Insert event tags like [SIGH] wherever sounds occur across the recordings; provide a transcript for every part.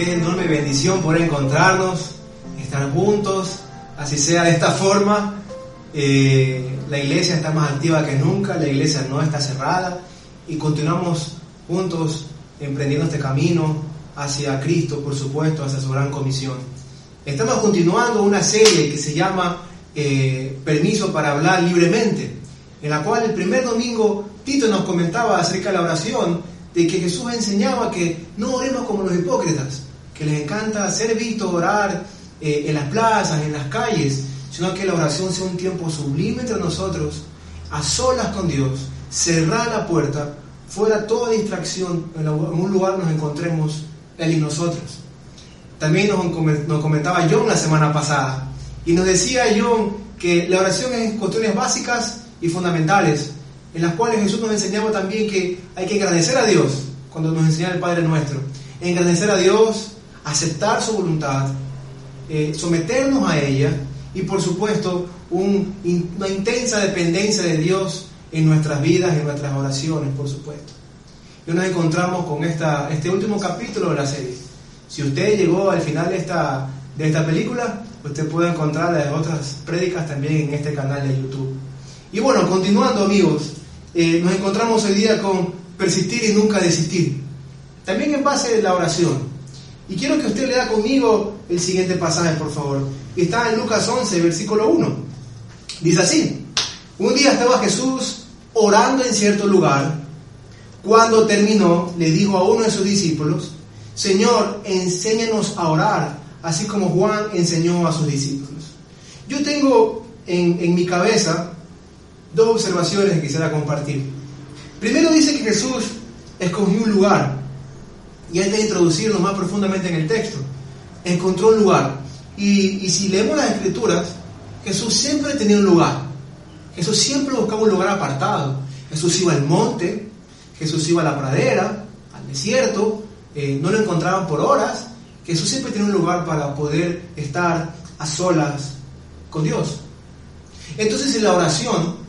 Qué enorme bendición poder encontrarnos, estar juntos, así sea de esta forma. Eh, la iglesia está más activa que nunca, la iglesia no está cerrada y continuamos juntos emprendiendo este camino hacia Cristo, por supuesto, hacia su gran comisión. Estamos continuando una serie que se llama eh, Permiso para hablar libremente, en la cual el primer domingo Tito nos comentaba acerca de la oración, de que Jesús enseñaba que no oremos como los hipócritas, que les encanta ser visto orar eh, en las plazas, en las calles, sino que la oración sea un tiempo sublime entre nosotros, a solas con Dios, cerrar la puerta, fuera toda distracción, en un lugar nos encontremos Él y nosotros. También nos comentaba John la semana pasada y nos decía John que la oración es cuestiones básicas y fundamentales, en las cuales Jesús nos enseñaba también que hay que agradecer a Dios cuando nos enseña el Padre nuestro. Agradecer a Dios, aceptar su voluntad, eh, someternos a ella y por supuesto una intensa dependencia de Dios en nuestras vidas, en nuestras oraciones, por supuesto. Y nos encontramos con esta, este último capítulo de la serie. Si usted llegó al final de esta, de esta película, usted puede encontrar las otras prédicas también en este canal de YouTube. Y bueno, continuando amigos, eh, nos encontramos hoy día con persistir y nunca desistir. También en base a la oración. Y quiero que usted lea conmigo el siguiente pasaje, por favor. Está en Lucas 11, versículo 1. Dice así, un día estaba Jesús orando en cierto lugar. Cuando terminó, le dijo a uno de sus discípulos, Señor, enséñanos a orar, así como Juan enseñó a sus discípulos. Yo tengo en, en mi cabeza dos observaciones que quisiera compartir. Primero dice que Jesús escogió un lugar, y antes de introducirlo más profundamente en el texto, encontró un lugar. Y, si leemos las escrituras, Jesús siempre tenía un lugar. Jesús siempre buscaba un lugar apartado. Jesús iba al monte, Jesús iba a la pradera, al desierto, eh, no lo encontraban por horas. Jesús siempre tenía un lugar para poder estar a solas con Dios. Entonces en la oración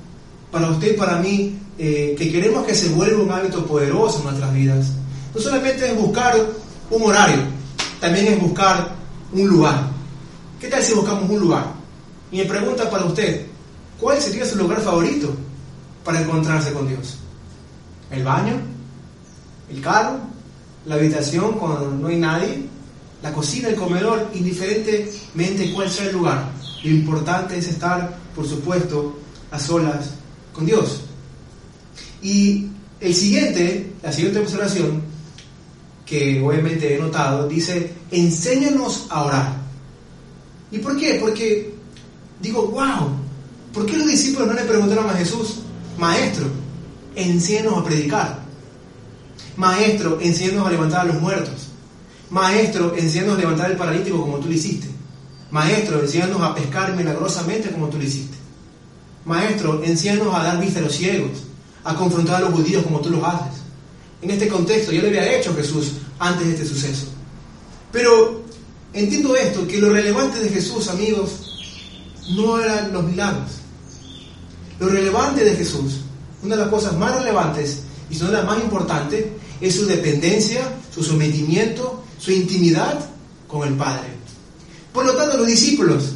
para usted y para mí, eh, que queremos que se vuelva un hábito poderoso en nuestras vidas, no solamente es buscar un horario, también es buscar un lugar. ¿Qué tal si buscamos un lugar? Y me pregunta para usted, ¿cuál sería su lugar favorito para encontrarse con Dios? ¿El baño? ¿El carro? ¿La habitación cuando no hay nadie? ¿La cocina? ¿El comedor? Indiferentemente cuál sea el lugar. Lo importante es estar, por supuesto, a solas con Dios. Y el siguiente, la siguiente observación, que obviamente he notado, dice, enséñanos a orar. ¿Y por qué? Porque digo, wow, ¿por qué los discípulos no le preguntaron a Jesús, maestro, enséñanos a predicar? Maestro, enséñanos a levantar a los muertos. Maestro, enséñanos a levantar al paralítico como tú lo hiciste. Maestro, enséñanos a pescar milagrosamente como tú lo hiciste. Maestro, enséñanos a dar vista a los ciegos, a confrontar a los judíos como tú los haces. En este contexto, yo le había hecho Jesús antes de este suceso. Pero entiendo esto, que lo relevante de Jesús, amigos, no eran los milagros. Lo relevante de Jesús, una de las cosas más relevantes y son las más importantes, es su dependencia, su sometimiento, su intimidad con el Padre. Por lo tanto, los discípulos,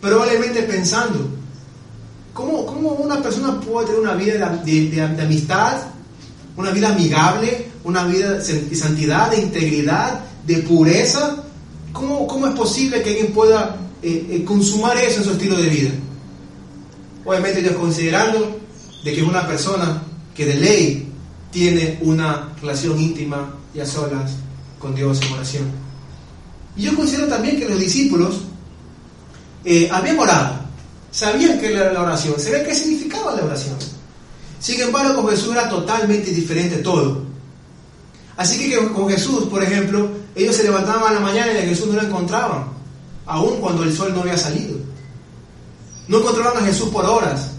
probablemente pensando, ¿Cómo, una persona puede tener una vida de, amistad, una vida amigable, una vida de santidad, de integridad, de pureza? ¿Cómo, cómo es posible que alguien pueda eh, eh, consumar eso en su estilo de vida? Obviamente ellos considerando de que es una persona que de ley tiene una relación íntima y a solas con Dios en oración. Y yo considero también que los discípulos eh, habían orado, sabían que era la oración, sabían qué significaba la oración. Sin embargo, con Jesús era totalmente diferente todo. Así que con Jesús, por ejemplo, ellos se levantaban a la mañana y a Jesús no lo encontraban, aun cuando el sol no había salido. No encontraban a Jesús por horas.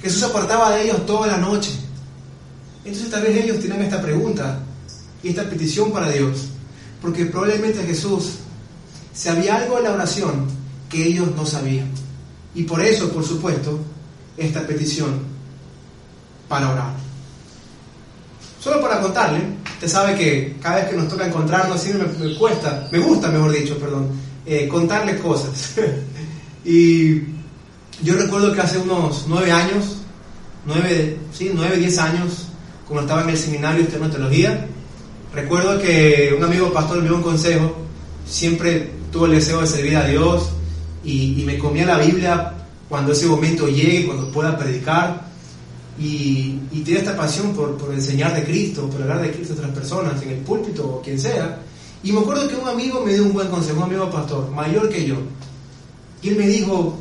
Jesús se apartaba de ellos toda la noche. Entonces tal vez ellos tienen esta pregunta y esta petición para Dios, porque probablemente Jesús sabía algo de la oración que ellos no sabían. Y por eso, por supuesto, esta petición para orar. Solo para contarle, Usted sabe que cada vez que nos toca encontrarnos, siempre me, me cuesta, me gusta, mejor dicho, perdón, eh, contarles cosas. [LAUGHS] y yo recuerdo que hace unos nueve años, nueve, sí, nueve, diez años, cuando estaba en el seminario de teología, recuerdo que un amigo pastor me dio un consejo, siempre tuvo el deseo de servir a Dios y me comía la Biblia cuando ese momento llegue, cuando pueda predicar. Y, y tiene esta pasión por, por, enseñar de Cristo, por hablar de Cristo a otras personas, en el púlpito o quien sea. Y me acuerdo que un amigo me dio un buen consejo, un amigo pastor, mayor que yo. Y él me dijo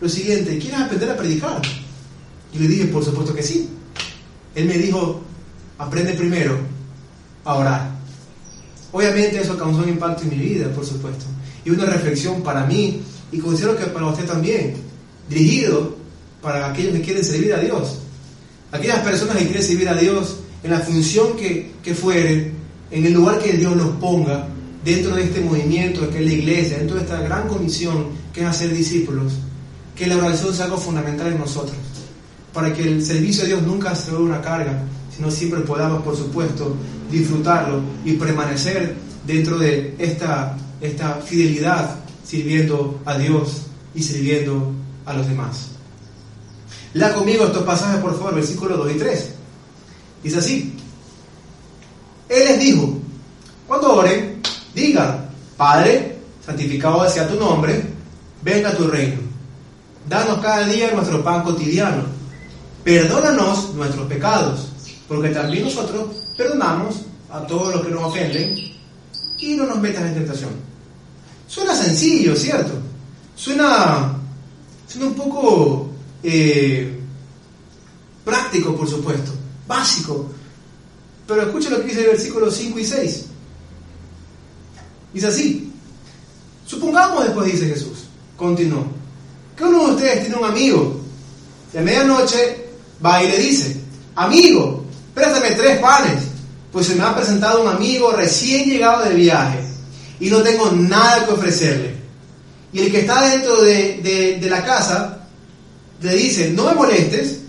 lo siguiente, ¿quieres aprender a predicar? Y le dije, por supuesto que sí. Él me dijo, aprende primero a orar. Obviamente eso causó un impacto en mi vida, por supuesto. Y una reflexión para mí, y considero que para usted también, dirigido para aquellos que quieren servir a Dios. Aquellas personas que quieren servir a Dios en la función que, que fuere, en el lugar que Dios los ponga, dentro de este movimiento que es la iglesia, dentro de esta gran comisión que es hacer discípulos, que la oración sea algo fundamental en nosotros, para que el servicio de Dios nunca se vuelva una carga, sino siempre podamos, por supuesto, disfrutarlo y permanecer dentro de esta, esta fidelidad sirviendo a Dios y sirviendo a los demás. Lea conmigo estos pasajes, por favor, versículos 2 y 3. Dice así. Él les dijo, cuando oren, digan, Padre, santificado sea tu nombre, venga tu reino. Danos cada día nuestro pan cotidiano. Perdónanos nuestros pecados, porque también nosotros perdonamos a todos los que nos ofenden y no nos metas en tentación. Suena sencillo, ¿cierto? Suena, suena un poco eh, práctico, por supuesto, básico. Pero escucha lo que dice el versículo 5 y 6. Dice así. Supongamos después, dice Jesús, continuó, que uno de ustedes tiene un amigo a medianoche va y le dice, amigo, préstame tres panes, pues se me ha presentado un amigo recién llegado de viaje y no tengo nada que ofrecerle. Y el que está dentro de, de, de la casa le dice, no me molestes,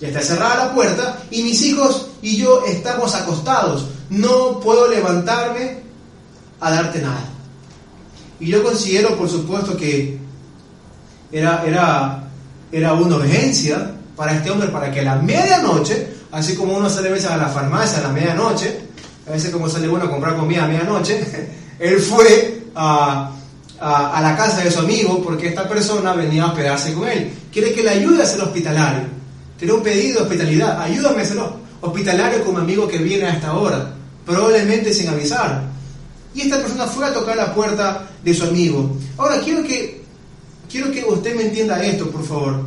ya está cerrada la puerta y mis hijos y yo estamos acostados, no puedo levantarme a darte nada. Y yo considero, por supuesto, que era, era, era una urgencia para este hombre, para que a la medianoche, así como uno sale a veces a la farmacia a la medianoche, a veces como sale uno a comprar comida a medianoche, [LAUGHS] él fue a, a, la casa de su amigo porque esta persona venía a hospedarse con él. Quiere que le ayude a ser hospitalario. Tiene un pedido de hospitalidad. Ayúdame a ser hospitalario como amigo que viene a esta hora, probablemente sin avisar. Y esta persona fue a tocar la puerta de su amigo. Ahora quiero que, quiero que usted me entienda esto, por favor.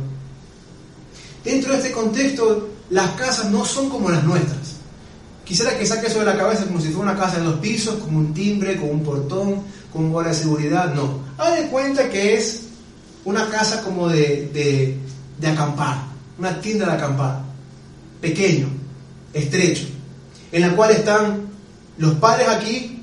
Dentro de este contexto, las casas no son como las nuestras. Quisiera que saque eso de la cabeza como si fuera una casa de dos pisos, con un timbre, con un portón, con guardia seguridad. No. Haga de cuenta que es una casa como de, de, de acampar, una tienda de acampar, pequeño, estrecho, en la cual están los padres aquí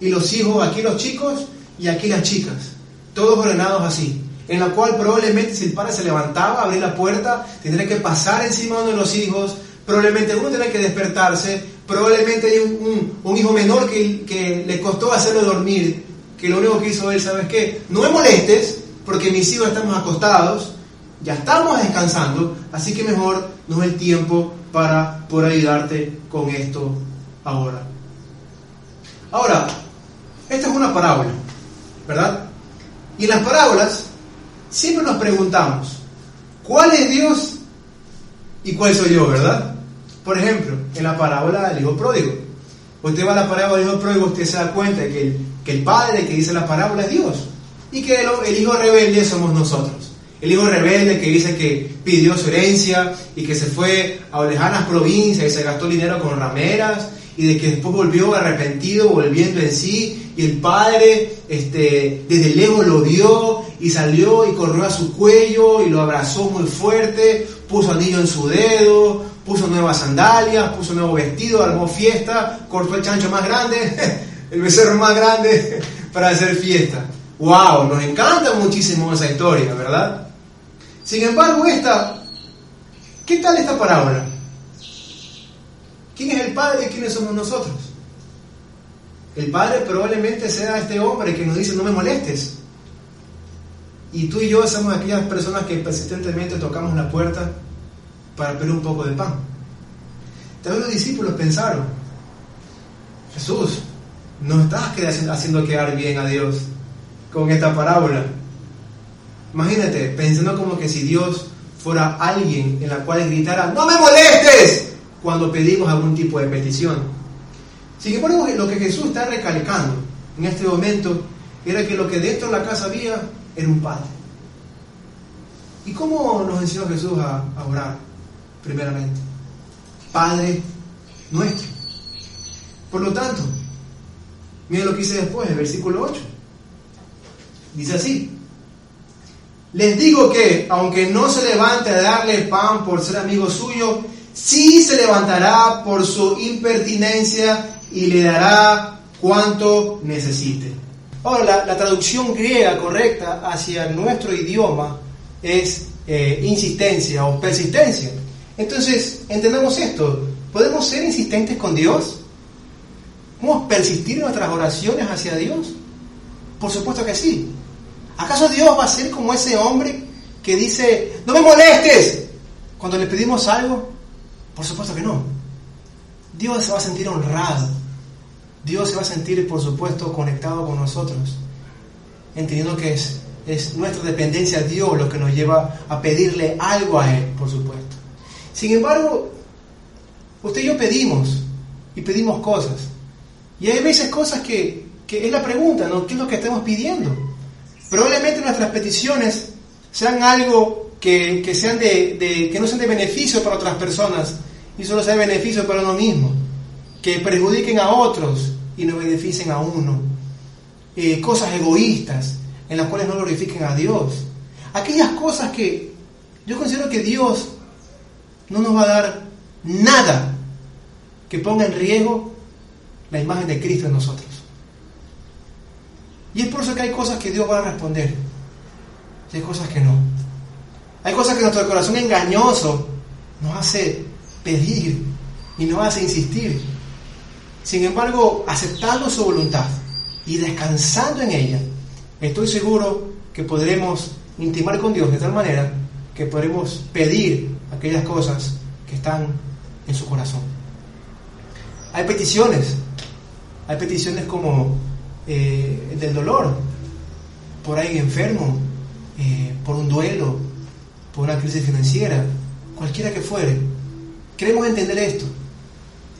y los hijos aquí, los chicos y aquí las chicas, todos ordenados así, en la cual probablemente si el padre se levantaba, abrir la puerta, tendría que pasar encima de los hijos, probablemente uno tendría que despertarse, probablemente hay un, un, un hijo menor que, que, le costó hacerlo dormir, que lo único que hizo él, ¿sabes qué? No me molestes, porque mis hijos estamos acostados, ya estamos descansando, así que mejor no es el tiempo para poder ayudarte con esto ahora. Ahora, esta es una parábola, ¿verdad? Y en las parábolas siempre nos preguntamos, ¿cuál es Dios y cuál soy yo, verdad? Por ejemplo, en la parábola del hijo pródigo. Usted va a la parábola del hijo pródigo, usted se da cuenta que el, que el padre que dice la parábola es Dios y que el, el hijo rebelde somos nosotros. El hijo rebelde que dice que pidió su herencia y que se fue a lejanas provincias y se gastó dinero con rameras y de que después volvió arrepentido, volviendo en sí, y el padre este, desde lejos lo vio y salió y corrió a su cuello y lo abrazó muy fuerte, puso anillo en su dedo, puso nuevas sandalias, puso nuevo vestido, armó fiesta, cortó el chancho más grande, [LAUGHS] el becerro más grande [LAUGHS] para hacer fiesta. ¡Wow! Nos encanta muchísimo esa historia, ¿verdad? Sin embargo, esta, ¿qué tal esta parábola? ¿Quién es el Padre y quiénes somos nosotros? El Padre probablemente sea este hombre que nos dice no me molestes. Y tú y yo somos aquellas personas que persistentemente tocamos la puerta para pedir un poco de pan. Tal los discípulos pensaron, Jesús, no estás haciendo quedar bien a Dios con esta parábola. Imagínate, pensando como que si Dios fuera alguien en la cual gritara, no me molestes, cuando pedimos algún tipo de petición. Sin embargo, lo que Jesús está recalcando en este momento era que lo que dentro de la casa había era un padre. ¿Y cómo nos enseñó Jesús a, a orar? Primeramente, Padre nuestro. Por lo tanto, miren lo que dice después, el versículo 8. Dice así, les digo que, aunque no se levante a darle pan por ser amigo suyo, sí se levantará por su impertinencia y le dará cuanto necesite. Ahora, la, traducción griega correcta hacia nuestro idioma es eh, insistencia o persistencia. Entonces, entendamos esto. ¿Podemos ser insistentes con Dios? ¿Podemos persistir en nuestras oraciones hacia Dios? Por supuesto que sí. ¿Acaso Dios va a ser como ese hombre que dice, no me molestes cuando le pedimos algo? Por supuesto que no. Dios se va a sentir honrado. Dios se va a sentir, por supuesto, conectado con nosotros, entendiendo que es, es nuestra dependencia a Dios lo que nos lleva a pedirle algo a Él, por supuesto. Sin embargo, usted y yo pedimos y pedimos cosas. Y hay veces cosas que, que es la pregunta, ¿no? ¿Qué es lo que estamos pidiendo? Probablemente nuestras peticiones sean algo que, que sean de, que no sean de beneficio para otras personas y solo sea de beneficio para uno mismo, que perjudiquen a otros y no beneficien a uno, eh, cosas egoístas en las cuales no glorifiquen a Dios, aquellas cosas que yo considero que Dios no nos va a dar nada que ponga en riesgo la imagen de Cristo en nosotros. Y es por eso que hay cosas que Dios va a responder. Y hay cosas que no. Hay cosas que nuestro corazón engañoso nos hace pedir y nos hace insistir. Sin embargo, aceptando su voluntad y descansando en ella, estoy seguro que podremos intimar con Dios de tal manera que podremos pedir aquellas cosas que están en su corazón. Hay peticiones, hay peticiones como eh, del dolor, por ahí enfermo, eh, por un duelo, por una crisis financiera, cualquiera que fuere. Queremos entender esto,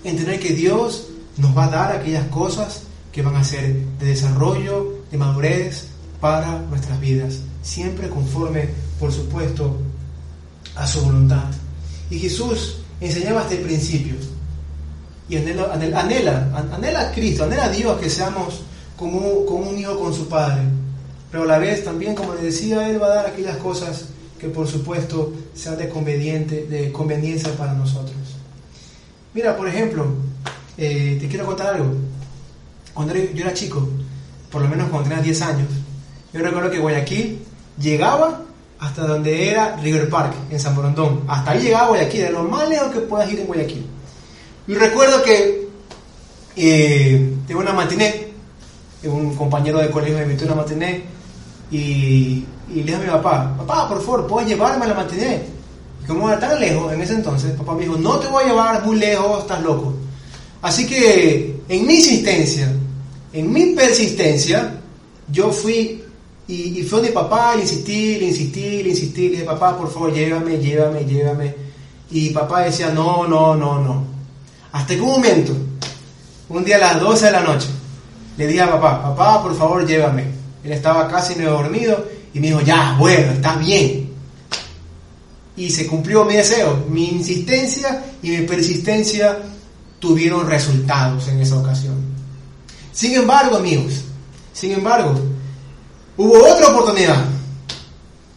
entender que Dios nos va a dar aquellas cosas que van a ser de desarrollo, de madurez para nuestras vidas, siempre conforme, por supuesto, a su voluntad. Y Jesús enseñaba este principio y anhela, anhela, anhela a Cristo, anhela a Dios que seamos como, un hijo con su padre. Pero a la vez también, como le decía, Él va a dar aquellas cosas que por supuesto sean de, conveniente, de conveniencia para nosotros. Mira, por ejemplo, eh, te quiero contar algo. Cuando yo era chico, por lo menos cuando tenía 10 años, yo recuerdo que Guayaquil llegaba hasta donde era River Park, en San Borondón. Hasta ahí llegaba Guayaquil, de lo más lejos que puedas ir en Guayaquil. Y recuerdo que eh, tengo una matiné un compañero de colegio me invitó a una matiné y, le dije a mi papá, papá, por favor, ¿puedes llevarme a la matiné? Y como era tan lejos en ese entonces, papá me dijo, no te voy a llevar muy lejos, estás loco. Así que en mi insistencia, en mi persistencia, yo fui y, y a mi papá, le insistí, le insistí, le insistí, le dije, papá, por favor, llévame, llévame, llévame. Y papá decía, no, no, no, no. Hasta que un momento, un día a las 12 de la noche, le dije a papá, papá, por favor, llévame. Él estaba casi medio dormido y me dijo, ya, bueno, está bien. Y se cumplió mi deseo. Mi insistencia y mi persistencia tuvieron resultados en esa ocasión. Sin embargo, amigos, sin embargo, hubo otra oportunidad.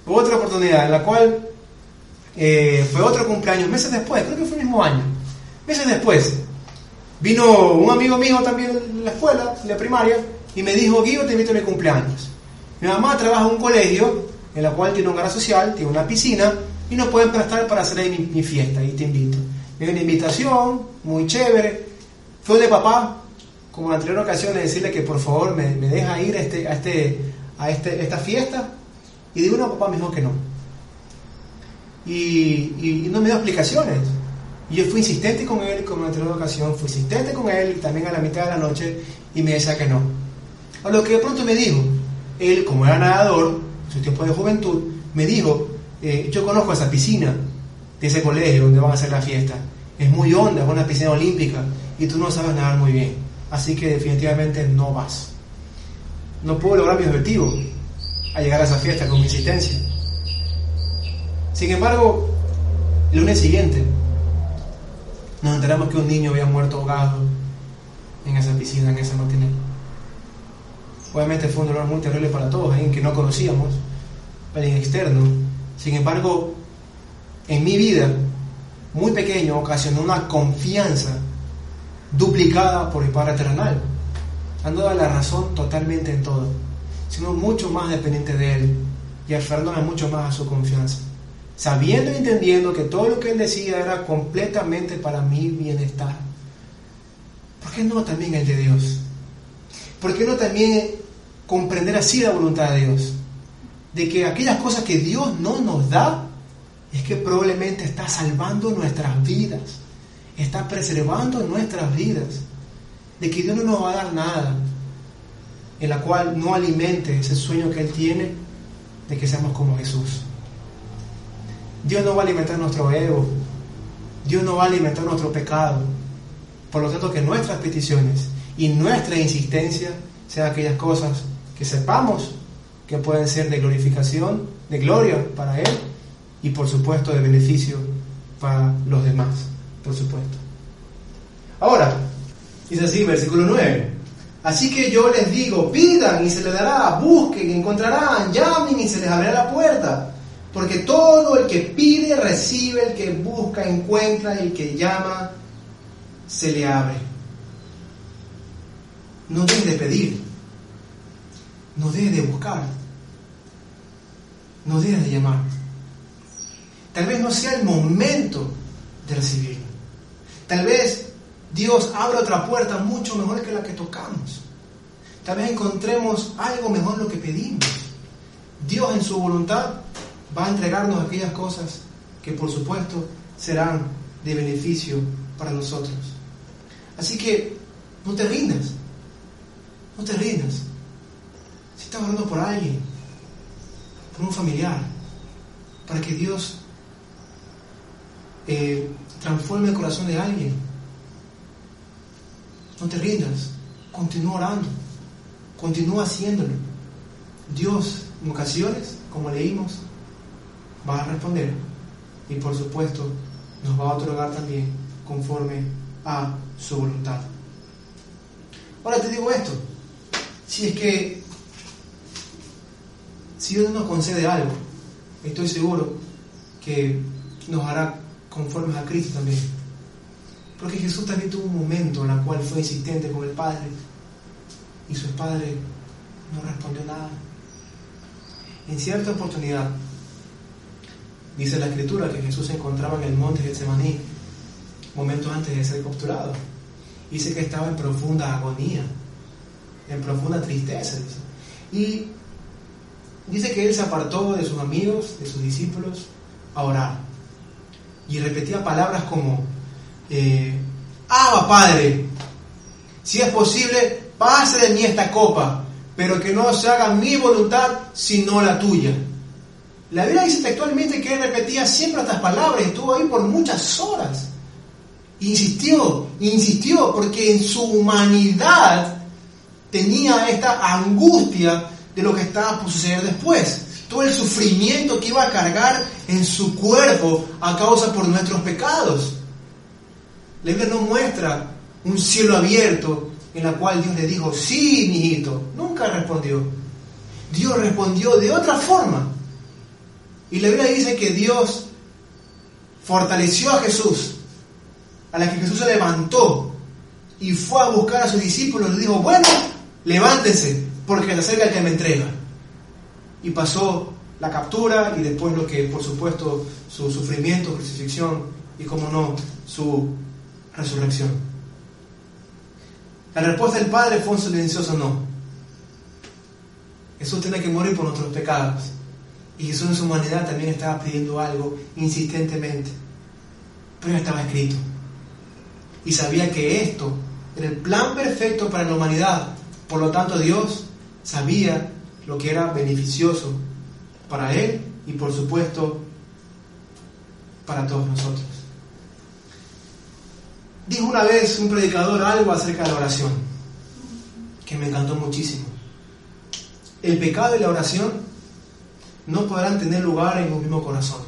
Otra oportunidad en la cual eh, fue otro cumpleaños, meses después, creo que fue el mismo año. Meses después, Vino un amigo mío también de la escuela, de la primaria, y me dijo, Guido, te invito a mi cumpleaños. Mi mamá trabaja en un colegio en el cual tiene un hogar social, tiene una piscina, y nos pueden prestar para hacer ahí mi, fiesta, y te invito. me dio una invitación, muy chévere. Fue de papá, como en la anterior ocasión, de decirle que por favor me, deja ir a, este, a, este, a este, esta fiesta. Y digo, no, papá me que no. Y, no me dio explicaciones. Y yo fui insistente con él, como en anterior ocasión, fui insistente con él también a la mitad de la noche y me decía que no. A lo que de pronto me dijo, él como era nadador, su tiempo de juventud, me dijo, eh, yo conozco esa piscina de ese colegio donde van a hacer la fiesta. Es muy honda, es una piscina olímpica y tú no sabes nadar muy bien. Así que definitivamente no vas. No puedo lograr mi objetivo a llegar a esa fiesta con mi insistencia. Sin embargo, el lunes siguiente nos enteramos que un niño había muerto ahogado en esa piscina, en esa matinée. Obviamente fue un dolor muy terrible para todos, alguien que no conocíamos, alguien externo. Sin embargo, en mi vida, muy pequeño, ocasionó una confianza duplicada por el Padre Eternal, dando la razón totalmente en todo, sino mucho más dependiente de Él y aferrándome mucho más a su confianza, sabiendo y entendiendo que todo lo que Él decía era completamente para mi bienestar. ¿Por qué no también el de Dios? ¿Por qué no también comprender así la voluntad de Dios? De que aquellas cosas que Dios no nos da, es que probablemente está salvando nuestras vidas, está preservando nuestras vidas, de que Dios no nos va a dar nada en la cual no alimente ese sueño que Él tiene de que seamos como Jesús. Dios no va a alimentar nuestro ego, Dios no va a alimentar nuestro pecado. Por lo tanto, que nuestras peticiones y nuestra insistencia sean aquellas cosas que sepamos que pueden ser de glorificación, de gloria para Él y por supuesto de beneficio para los demás, por supuesto. Ahora, dice así, versículo 9. Así que yo les digo, pidan y se les dará, busquen y encontrarán, llamen y se les abrirá la puerta. Porque todo el que pide recibe, el que busca encuentra, el que llama se le abre. No dejes de pedir, no dejes de buscar, no dejes de llamar. Tal vez no sea el momento de recibirlo. Tal vez Dios abra otra puerta mucho mejor que la que tocamos. Tal vez encontremos algo mejor lo que pedimos. Dios en su voluntad va a entregarnos aquellas cosas que por supuesto serán de beneficio para nosotros. Así que no te rindas, no te rindas. Si estás orando por alguien, por un familiar, para que Dios eh, transforme el corazón de alguien. No te rindas, continúa orando, continúa haciéndolo. Dios, en ocasiones, como leímos, va a responder y por supuesto nos va a otorgar también conforme a su voluntad. Ahora te digo esto, si es que si Dios nos concede algo, estoy seguro que nos hará conformes a Cristo también. Porque Jesús también tuvo un momento en el cual fue insistente con el Padre y su Padre no respondió nada. En cierta oportunidad, dice la Escritura que Jesús se encontraba en el monte de Getsemaní, momentos antes de ser capturado. Dice que estaba en profunda agonía, en profunda tristeza. Y dice que él se apartó de sus amigos, de sus discípulos, a orar y repetía palabras como, eh, Padre, si es posible, pase de mí esta copa, pero que no se haga mi voluntad, sino la tuya. La Biblia dice textualmente que él repetía siempre estas palabras, estuvo ahí por muchas horas. Insistió, insistió, porque en su humanidad tenía esta angustia de lo que estaba por suceder después todo el sufrimiento que iba a cargar en su cuerpo a causa por nuestros pecados. La Biblia no muestra un cielo abierto en la cual Dios le dijo, sí, mi hijito. Nunca respondió. Dios respondió de otra forma. Y la Biblia dice que Dios fortaleció a Jesús, a la que Jesús se levantó y fue a buscar a sus discípulos y le dijo, bueno, levántense, porque se acerca el que me entrega y pasó la captura y después lo que por supuesto su sufrimiento, crucifixión y, como no, su resurrección. La respuesta del Padre fue un silencioso no. Jesús tiene que morir por nuestros pecados. Y Jesús en su humanidad también estaba pidiendo algo insistentemente. Pero estaba escrito. Y sabía que esto era el plan perfecto para la humanidad. Por lo tanto, Dios sabía lo que era beneficioso para Él y por supuesto para todos nosotros. Dijo una vez un predicador algo acerca de la oración, que me encantó muchísimo. El pecado y la oración no podrán tener lugar en un mismo corazón,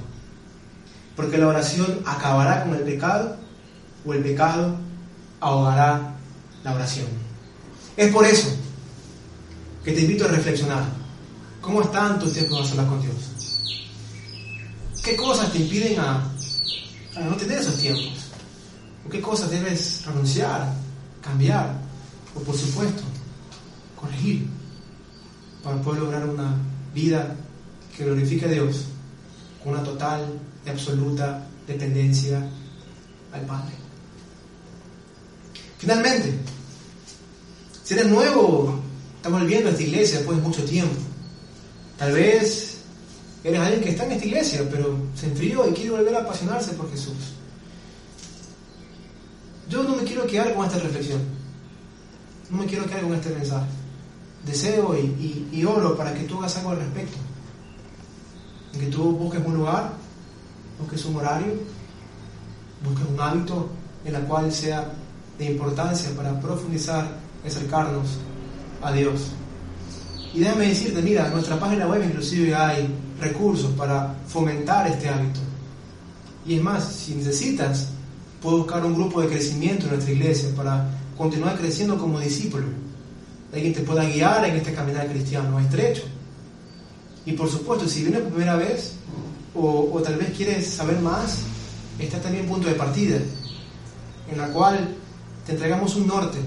porque la oración acabará con el pecado o el pecado ahogará la oración. Es por eso que te invito a reflexionar. ¿Cómo están tus tiempos a solas con Dios? ¿Qué cosas te impiden a, no tener esos tiempos? ¿O qué cosas debes renunciar, cambiar? O por supuesto, corregir para poder lograr una vida que glorifique a Dios con una total y absoluta dependencia al Padre. Finalmente, si eres nuevo, estamos viendo esta iglesia después de mucho tiempo. Tal vez eres alguien que está en esta iglesia, pero se enfrió y quiere volver a apasionarse por Jesús. Yo no me quiero quedar con esta reflexión. No me quiero quedar con este mensaje. Deseo y, oro para que tú hagas algo al respecto. que tú busques un lugar, busques un horario, busques un hábito en el cual sea de importancia para profundizar y acercarnos a Dios. Y déjame decirte, mira, en nuestra página web inclusive hay recursos para fomentar este hábito. Y es más, si necesitas, puedo buscar un grupo de crecimiento en nuestra iglesia para continuar creciendo como discípulo. Alguien te pueda guiar en este caminar cristiano estrecho. Y por supuesto, si vienes por primera vez o, tal vez quieres saber más, está también punto de partida, en la cual te entregamos un norte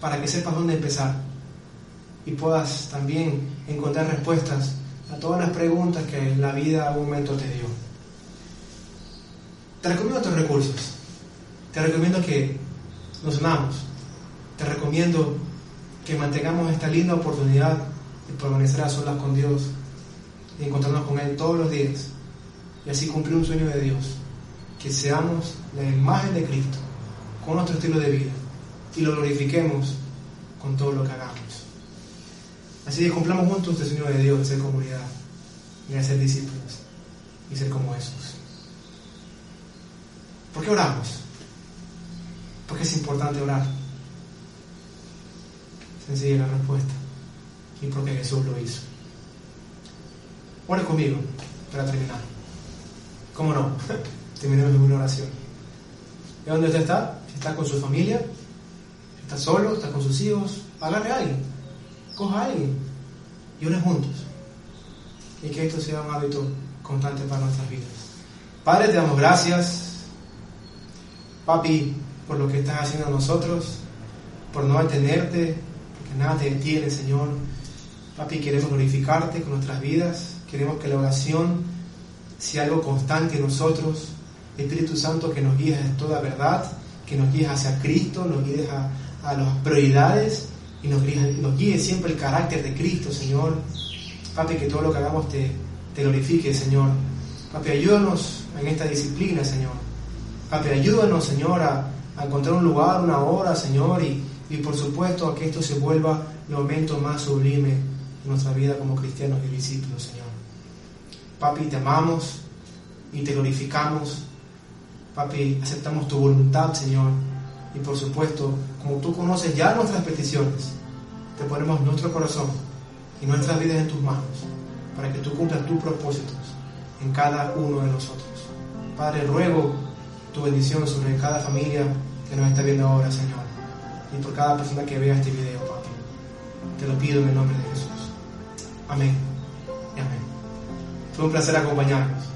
para que sepas dónde empezar y puedas también encontrar respuestas a todas las preguntas que la vida a un momento te dio. Te recomiendo estos recursos. Te recomiendo que nos unamos. Te recomiendo que mantengamos esta linda oportunidad de permanecer a solas con Dios y encontrarnos con Él todos los días y así cumplir un sueño de Dios. Que seamos la imagen de Cristo con nuestro estilo de vida y lo glorifiquemos con todo lo que hagamos. Así que cumplamos juntos este sueño de Dios de ser comunidad y de ser discípulos y ser como Jesús. ¿Por qué oramos? Porque es importante orar. Sencilla la respuesta. Y porque Jesús lo hizo. Ore conmigo para terminar. ¿Cómo no? [LAUGHS] Terminemos con una oración. ¿Y dónde usted está? Si está con su familia, si está solo, está con sus hijos, agarre a alguien coja a alguien y ore juntos. Y que esto sea un hábito constante para nuestras vidas. Padre, te damos gracias, papi, por lo que estás haciendo a nosotros, por no detenerte, porque nada te detiene, Señor. Papi, queremos glorificarte con nuestras vidas, queremos que la oración sea algo constante en nosotros. Espíritu Santo, que nos guíes en toda verdad, que nos guíes hacia Cristo, nos guíes a, a las prioridades y nos guíe, siempre el carácter de Cristo, Señor. Papi, que todo lo que hagamos te, te glorifique, Señor. Papi, ayúdanos en esta disciplina, Señor. Papi, ayúdanos, Señor, a, encontrar un lugar, una hora, Señor, y, y, por supuesto a que esto se vuelva el momento más sublime de nuestra vida como cristianos y discípulos, Señor. Papi, te amamos y te glorificamos. Papi, aceptamos tu voluntad, Señor. Y por supuesto, como tú conoces ya nuestras peticiones, te ponemos nuestro corazón y nuestras vidas en tus manos para que tú cumplas tus propósitos en cada uno de nosotros. Padre, ruego tu bendición sobre cada familia que nos está viendo ahora, Señor, y por cada persona que vea este video, Padre. Te lo pido en el nombre de Jesús. Amén y amén. Fue un placer acompañarnos.